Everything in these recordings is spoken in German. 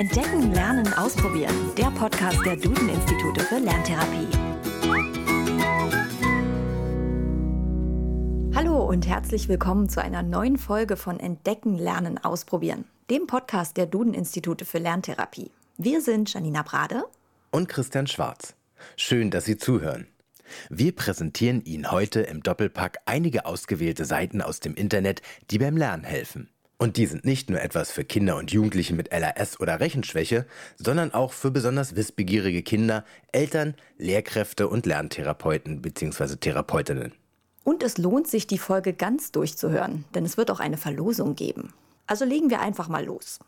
Entdecken, Lernen, Ausprobieren. Der Podcast der Duden-Institute für Lerntherapie. Hallo und herzlich willkommen zu einer neuen Folge von Entdecken, Lernen, Ausprobieren, dem Podcast der Duden-Institute für Lerntherapie. Wir sind Janina Brade und Christian Schwarz. Schön, dass Sie zuhören. Wir präsentieren Ihnen heute im Doppelpack einige ausgewählte Seiten aus dem Internet, die beim Lernen helfen. Und die sind nicht nur etwas für Kinder und Jugendliche mit LRS oder Rechenschwäche, sondern auch für besonders wissbegierige Kinder, Eltern, Lehrkräfte und Lerntherapeuten bzw. Therapeutinnen. Und es lohnt sich, die Folge ganz durchzuhören, denn es wird auch eine Verlosung geben. Also legen wir einfach mal los.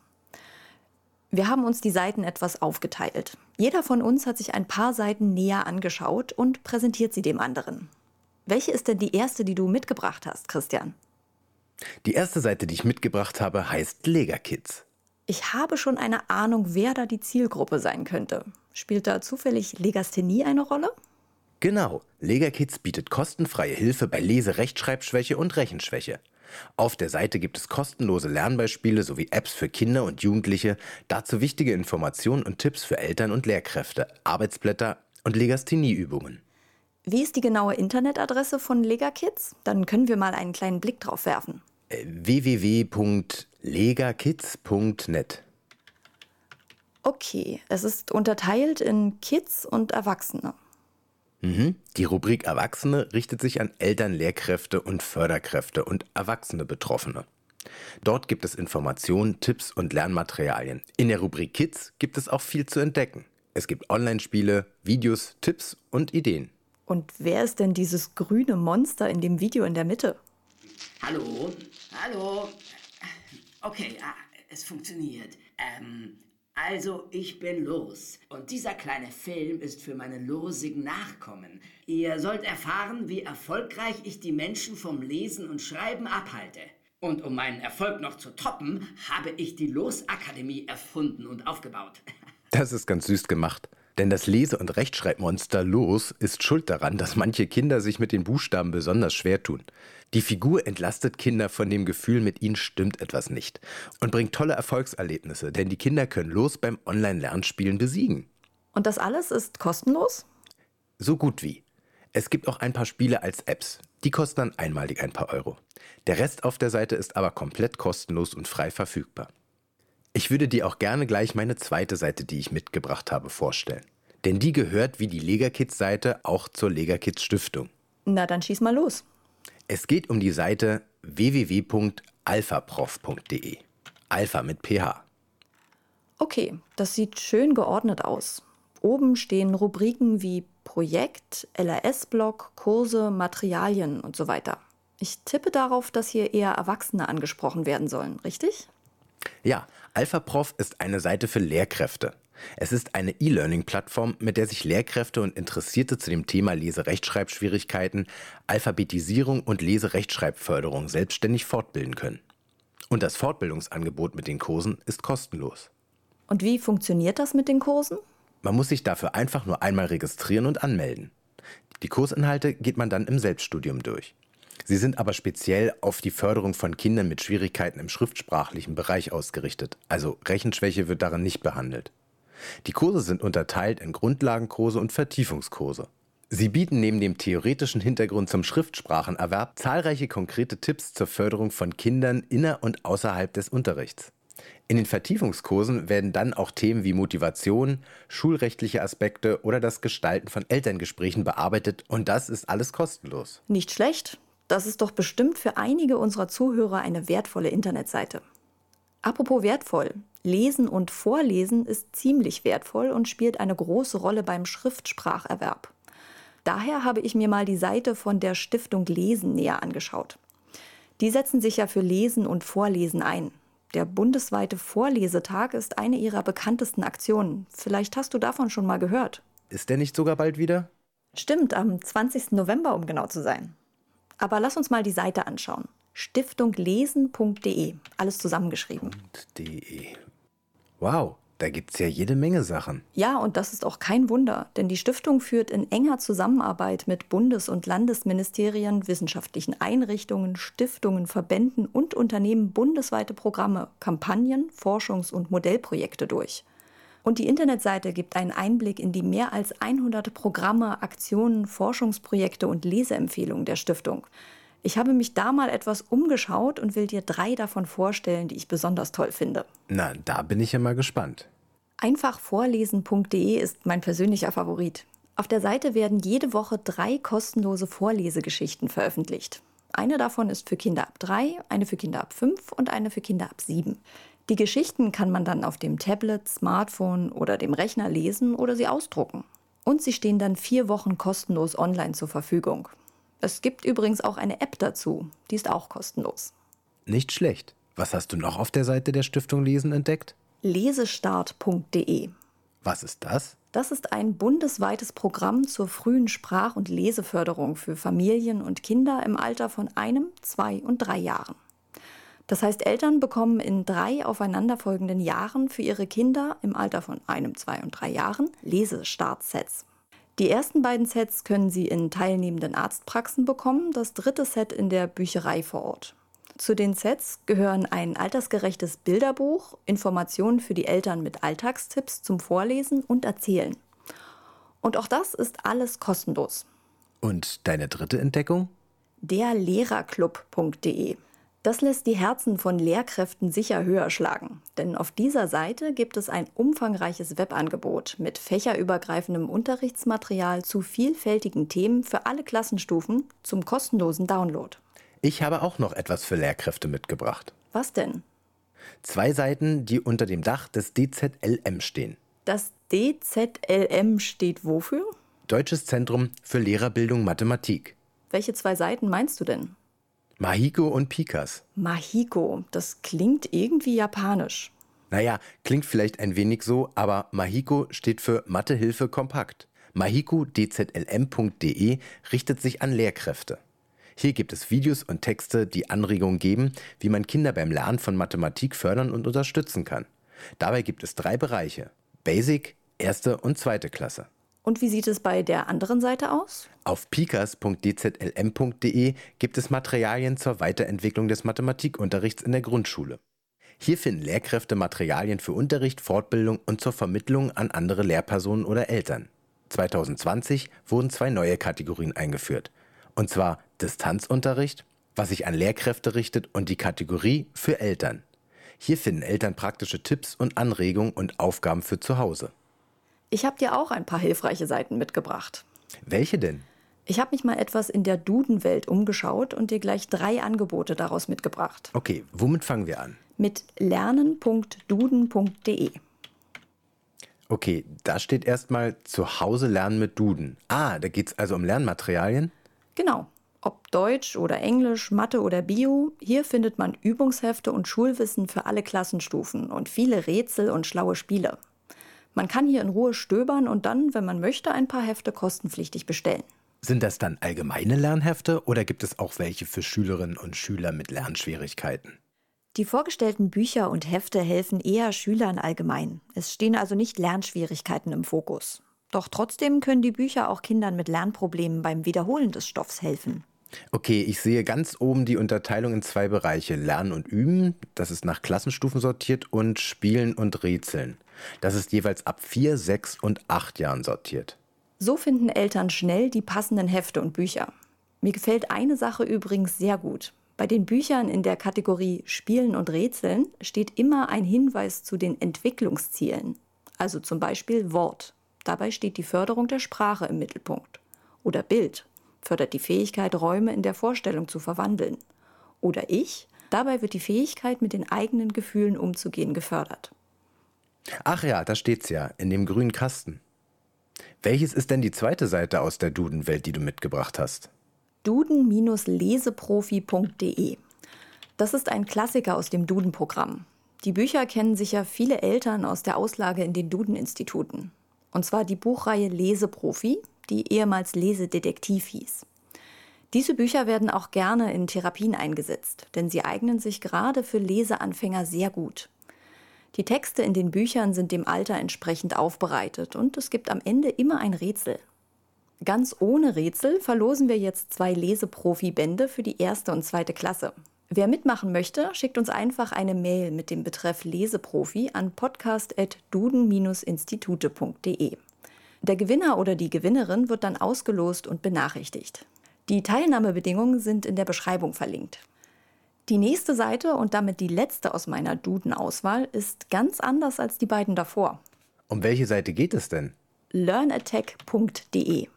Wir haben uns die Seiten etwas aufgeteilt. Jeder von uns hat sich ein paar Seiten näher angeschaut und präsentiert sie dem anderen. Welche ist denn die erste, die du mitgebracht hast, Christian? Die erste Seite, die ich mitgebracht habe, heißt Lega Kids. Ich habe schon eine Ahnung, wer da die Zielgruppe sein könnte. Spielt da zufällig Legasthenie eine Rolle? Genau, Lega Kids bietet kostenfreie Hilfe bei Lese-, Rechtschreibschwäche und Rechenschwäche. Auf der Seite gibt es kostenlose Lernbeispiele sowie Apps für Kinder und Jugendliche, dazu wichtige Informationen und Tipps für Eltern und Lehrkräfte, Arbeitsblätter und Legasthenieübungen. Wie ist die genaue Internetadresse von Lega Kids? Dann können wir mal einen kleinen Blick drauf werfen www.legakids.net. Okay, es ist unterteilt in Kids und Erwachsene. Mhm. Die Rubrik Erwachsene richtet sich an Eltern, Lehrkräfte und Förderkräfte und erwachsene Betroffene. Dort gibt es Informationen, Tipps und Lernmaterialien. In der Rubrik Kids gibt es auch viel zu entdecken. Es gibt Online-Spiele, Videos, Tipps und Ideen. Und wer ist denn dieses grüne Monster in dem Video in der Mitte? Hallo? Hallo? Okay, ah, es funktioniert. Ähm, also, ich bin los. Und dieser kleine Film ist für meine losigen Nachkommen. Ihr sollt erfahren, wie erfolgreich ich die Menschen vom Lesen und Schreiben abhalte. Und um meinen Erfolg noch zu toppen, habe ich die Losakademie erfunden und aufgebaut. Das ist ganz süß gemacht. Denn das Lese- und Rechtschreibmonster Los ist schuld daran, dass manche Kinder sich mit den Buchstaben besonders schwer tun. Die Figur entlastet Kinder von dem Gefühl, mit ihnen stimmt etwas nicht und bringt tolle Erfolgserlebnisse, denn die Kinder können Los beim Online-Lernspielen besiegen. Und das alles ist kostenlos? So gut wie. Es gibt auch ein paar Spiele als Apps. Die kosten dann einmalig ein paar Euro. Der Rest auf der Seite ist aber komplett kostenlos und frei verfügbar. Ich würde dir auch gerne gleich meine zweite Seite, die ich mitgebracht habe, vorstellen. Denn die gehört wie die Legakids-Seite auch zur Legakids Stiftung. Na, dann schieß mal los. Es geht um die Seite www.alphaprof.de. Alpha mit PH. Okay, das sieht schön geordnet aus. Oben stehen Rubriken wie Projekt, LRS-Blog, Kurse, Materialien und so weiter. Ich tippe darauf, dass hier eher Erwachsene angesprochen werden sollen, richtig? Ja, AlphaProf ist eine Seite für Lehrkräfte. Es ist eine E-Learning-Plattform, mit der sich Lehrkräfte und Interessierte zu dem Thema Leserechtschreibschwierigkeiten, Alphabetisierung und Leserechtschreibförderung selbstständig fortbilden können. Und das Fortbildungsangebot mit den Kursen ist kostenlos. Und wie funktioniert das mit den Kursen? Man muss sich dafür einfach nur einmal registrieren und anmelden. Die Kursinhalte geht man dann im Selbststudium durch. Sie sind aber speziell auf die Förderung von Kindern mit Schwierigkeiten im schriftsprachlichen Bereich ausgerichtet, also Rechenschwäche wird darin nicht behandelt. Die Kurse sind unterteilt in Grundlagenkurse und Vertiefungskurse. Sie bieten neben dem theoretischen Hintergrund zum Schriftsprachenerwerb zahlreiche konkrete Tipps zur Förderung von Kindern inner und außerhalb des Unterrichts. In den Vertiefungskursen werden dann auch Themen wie Motivation, schulrechtliche Aspekte oder das Gestalten von Elterngesprächen bearbeitet und das ist alles kostenlos. Nicht schlecht. Das ist doch bestimmt für einige unserer Zuhörer eine wertvolle Internetseite. Apropos wertvoll. Lesen und Vorlesen ist ziemlich wertvoll und spielt eine große Rolle beim Schriftspracherwerb. Daher habe ich mir mal die Seite von der Stiftung Lesen näher angeschaut. Die setzen sich ja für Lesen und Vorlesen ein. Der bundesweite Vorlesetag ist eine ihrer bekanntesten Aktionen. Vielleicht hast du davon schon mal gehört. Ist der nicht sogar bald wieder? Stimmt, am 20. November, um genau zu sein. Aber lass uns mal die Seite anschauen. Stiftunglesen.de. Alles zusammengeschrieben. .de. Wow, da gibt es ja jede Menge Sachen. Ja, und das ist auch kein Wunder, denn die Stiftung führt in enger Zusammenarbeit mit Bundes- und Landesministerien, wissenschaftlichen Einrichtungen, Stiftungen, Verbänden und Unternehmen bundesweite Programme, Kampagnen, Forschungs- und Modellprojekte durch. Und die Internetseite gibt einen Einblick in die mehr als 100 Programme, Aktionen, Forschungsprojekte und Leseempfehlungen der Stiftung. Ich habe mich da mal etwas umgeschaut und will dir drei davon vorstellen, die ich besonders toll finde. Na, da bin ich ja mal gespannt. Einfachvorlesen.de ist mein persönlicher Favorit. Auf der Seite werden jede Woche drei kostenlose Vorlesegeschichten veröffentlicht. Eine davon ist für Kinder ab drei, eine für Kinder ab fünf und eine für Kinder ab sieben. Die Geschichten kann man dann auf dem Tablet, Smartphone oder dem Rechner lesen oder sie ausdrucken. Und sie stehen dann vier Wochen kostenlos online zur Verfügung. Es gibt übrigens auch eine App dazu, die ist auch kostenlos. Nicht schlecht. Was hast du noch auf der Seite der Stiftung Lesen entdeckt? Lesestart.de. Was ist das? Das ist ein bundesweites Programm zur frühen Sprach- und Leseförderung für Familien und Kinder im Alter von einem, zwei und drei Jahren. Das heißt, Eltern bekommen in drei aufeinanderfolgenden Jahren für ihre Kinder im Alter von einem, zwei und drei Jahren Lesestartsets. Die ersten beiden Sets können Sie in teilnehmenden Arztpraxen bekommen, das dritte Set in der Bücherei vor Ort. Zu den Sets gehören ein altersgerechtes Bilderbuch, Informationen für die Eltern mit Alltagstipps zum Vorlesen und Erzählen. Und auch das ist alles kostenlos. Und deine dritte Entdeckung? derlehrerclub.de das lässt die Herzen von Lehrkräften sicher höher schlagen, denn auf dieser Seite gibt es ein umfangreiches Webangebot mit fächerübergreifendem Unterrichtsmaterial zu vielfältigen Themen für alle Klassenstufen zum kostenlosen Download. Ich habe auch noch etwas für Lehrkräfte mitgebracht. Was denn? Zwei Seiten, die unter dem Dach des DZLM stehen. Das DZLM steht wofür? Deutsches Zentrum für Lehrerbildung Mathematik. Welche zwei Seiten meinst du denn? Mahiko und Pikas. Mahiko, das klingt irgendwie japanisch. Naja, klingt vielleicht ein wenig so, aber Mahiko steht für Mathehilfe kompakt. mahikodzlm.de richtet sich an Lehrkräfte. Hier gibt es Videos und Texte, die Anregungen geben, wie man Kinder beim Lernen von Mathematik fördern und unterstützen kann. Dabei gibt es drei Bereiche. Basic, erste und zweite Klasse. Und wie sieht es bei der anderen Seite aus? Auf pikas.dzlm.de gibt es Materialien zur Weiterentwicklung des Mathematikunterrichts in der Grundschule. Hier finden Lehrkräfte Materialien für Unterricht, Fortbildung und zur Vermittlung an andere Lehrpersonen oder Eltern. 2020 wurden zwei neue Kategorien eingeführt. Und zwar Distanzunterricht, was sich an Lehrkräfte richtet, und die Kategorie für Eltern. Hier finden Eltern praktische Tipps und Anregungen und Aufgaben für zu Hause. Ich habe dir auch ein paar hilfreiche Seiten mitgebracht. Welche denn? Ich habe mich mal etwas in der Dudenwelt umgeschaut und dir gleich drei Angebote daraus mitgebracht. Okay, womit fangen wir an? Mit lernen.duden.de. Okay, da steht erstmal zu Hause lernen mit Duden. Ah, da geht es also um Lernmaterialien? Genau. Ob Deutsch oder Englisch, Mathe oder Bio, hier findet man Übungshefte und Schulwissen für alle Klassenstufen und viele Rätsel und schlaue Spiele. Man kann hier in Ruhe stöbern und dann, wenn man möchte, ein paar Hefte kostenpflichtig bestellen. Sind das dann allgemeine Lernhefte oder gibt es auch welche für Schülerinnen und Schüler mit Lernschwierigkeiten? Die vorgestellten Bücher und Hefte helfen eher Schülern allgemein. Es stehen also nicht Lernschwierigkeiten im Fokus. Doch trotzdem können die Bücher auch Kindern mit Lernproblemen beim Wiederholen des Stoffs helfen. Okay, ich sehe ganz oben die Unterteilung in zwei Bereiche. Lernen und Üben, das ist nach Klassenstufen sortiert, und Spielen und Rätseln. Das ist jeweils ab vier, sechs und acht Jahren sortiert. So finden Eltern schnell die passenden Hefte und Bücher. Mir gefällt eine Sache übrigens sehr gut. Bei den Büchern in der Kategorie Spielen und Rätseln steht immer ein Hinweis zu den Entwicklungszielen. Also zum Beispiel Wort. Dabei steht die Förderung der Sprache im Mittelpunkt. Oder Bild fördert die Fähigkeit, Räume in der Vorstellung zu verwandeln. Oder Ich, dabei wird die Fähigkeit, mit den eigenen Gefühlen umzugehen, gefördert. Ach ja, da steht's ja, in dem grünen Kasten. Welches ist denn die zweite Seite aus der Dudenwelt, die du mitgebracht hast? Duden-leseprofi.de. Das ist ein Klassiker aus dem Duden-Programm. Die Bücher kennen sicher viele Eltern aus der Auslage in den Duden-Instituten. Und zwar die Buchreihe Leseprofi, die ehemals Lesedetektiv hieß. Diese Bücher werden auch gerne in Therapien eingesetzt, denn sie eignen sich gerade für Leseanfänger sehr gut. Die Texte in den Büchern sind dem Alter entsprechend aufbereitet und es gibt am Ende immer ein Rätsel. Ganz ohne Rätsel verlosen wir jetzt zwei Leseprofi-Bände für die erste und zweite Klasse. Wer mitmachen möchte, schickt uns einfach eine Mail mit dem Betreff Leseprofi an podcast.duden-institute.de. Der Gewinner oder die Gewinnerin wird dann ausgelost und benachrichtigt. Die Teilnahmebedingungen sind in der Beschreibung verlinkt. Die nächste Seite und damit die letzte aus meiner Duden-Auswahl ist ganz anders als die beiden davor. Um welche Seite geht es denn? learnattack.de.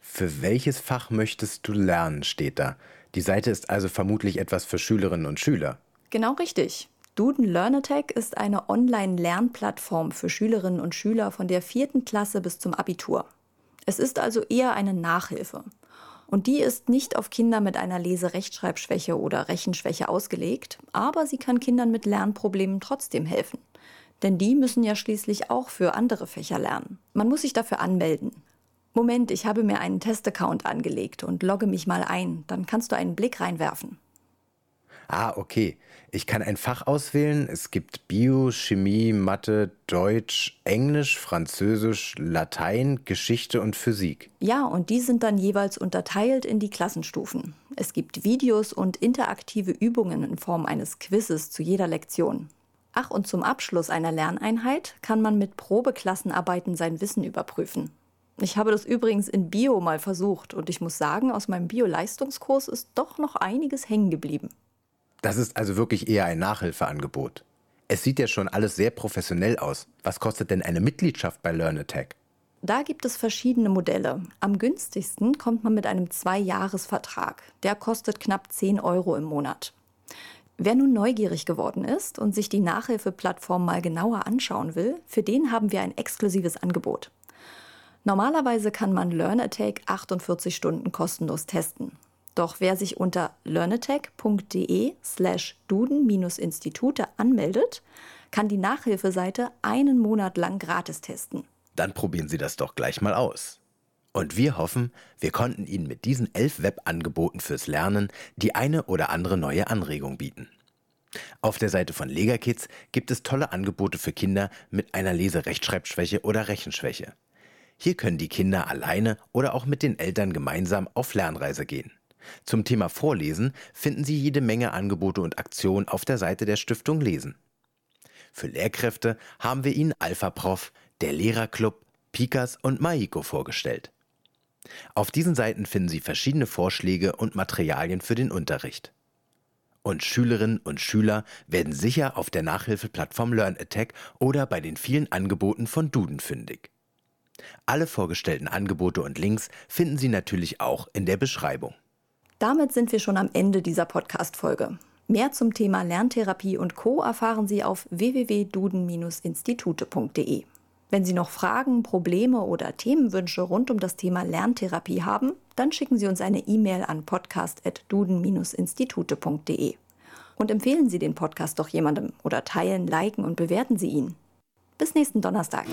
Für welches Fach möchtest du lernen, steht da. Die Seite ist also vermutlich etwas für Schülerinnen und Schüler. Genau richtig. Duden LearnAttack ist eine Online-Lernplattform für Schülerinnen und Schüler von der vierten Klasse bis zum Abitur. Es ist also eher eine Nachhilfe. Und die ist nicht auf Kinder mit einer Lese-Rechtschreibschwäche oder Rechenschwäche ausgelegt, aber sie kann Kindern mit Lernproblemen trotzdem helfen. Denn die müssen ja schließlich auch für andere Fächer lernen. Man muss sich dafür anmelden. Moment, ich habe mir einen Testaccount angelegt und logge mich mal ein. Dann kannst du einen Blick reinwerfen. Ah, okay. Ich kann ein Fach auswählen. Es gibt Bio, Chemie, Mathe, Deutsch, Englisch, Französisch, Latein, Geschichte und Physik. Ja, und die sind dann jeweils unterteilt in die Klassenstufen. Es gibt Videos und interaktive Übungen in Form eines Quizzes zu jeder Lektion. Ach, und zum Abschluss einer Lerneinheit kann man mit Probeklassenarbeiten sein Wissen überprüfen. Ich habe das übrigens in Bio mal versucht und ich muss sagen, aus meinem Bio-Leistungskurs ist doch noch einiges hängen geblieben. Das ist also wirklich eher ein Nachhilfeangebot. Es sieht ja schon alles sehr professionell aus. Was kostet denn eine Mitgliedschaft bei LearnAttack? Da gibt es verschiedene Modelle. Am günstigsten kommt man mit einem Zwei-Jahres-Vertrag. Der kostet knapp 10 Euro im Monat. Wer nun neugierig geworden ist und sich die Nachhilfeplattform mal genauer anschauen will, für den haben wir ein exklusives Angebot. Normalerweise kann man LearnAttack 48 Stunden kostenlos testen. Doch wer sich unter learnattack.de slash duden-institute anmeldet, kann die Nachhilfeseite einen Monat lang gratis testen. Dann probieren Sie das doch gleich mal aus. Und wir hoffen, wir konnten Ihnen mit diesen elf Webangeboten fürs Lernen die eine oder andere neue Anregung bieten. Auf der Seite von Legakids gibt es tolle Angebote für Kinder mit einer Leserechtschreibschwäche oder Rechenschwäche. Hier können die Kinder alleine oder auch mit den Eltern gemeinsam auf Lernreise gehen. Zum Thema Vorlesen finden Sie jede Menge Angebote und Aktionen auf der Seite der Stiftung Lesen. Für Lehrkräfte haben wir Ihnen Alpha Prof, der Lehrerclub, Pikas und Maiko vorgestellt. Auf diesen Seiten finden Sie verschiedene Vorschläge und Materialien für den Unterricht. Und Schülerinnen und Schüler werden sicher auf der Nachhilfeplattform LearnAttack oder bei den vielen Angeboten von Duden fündig. Alle vorgestellten Angebote und Links finden Sie natürlich auch in der Beschreibung. Damit sind wir schon am Ende dieser Podcast-Folge. Mehr zum Thema Lerntherapie und Co. erfahren Sie auf www.duden-institute.de. Wenn Sie noch Fragen, Probleme oder Themenwünsche rund um das Thema Lerntherapie haben, dann schicken Sie uns eine E-Mail an podcast.duden-institute.de. Und empfehlen Sie den Podcast doch jemandem oder teilen, liken und bewerten Sie ihn. Bis nächsten Donnerstag.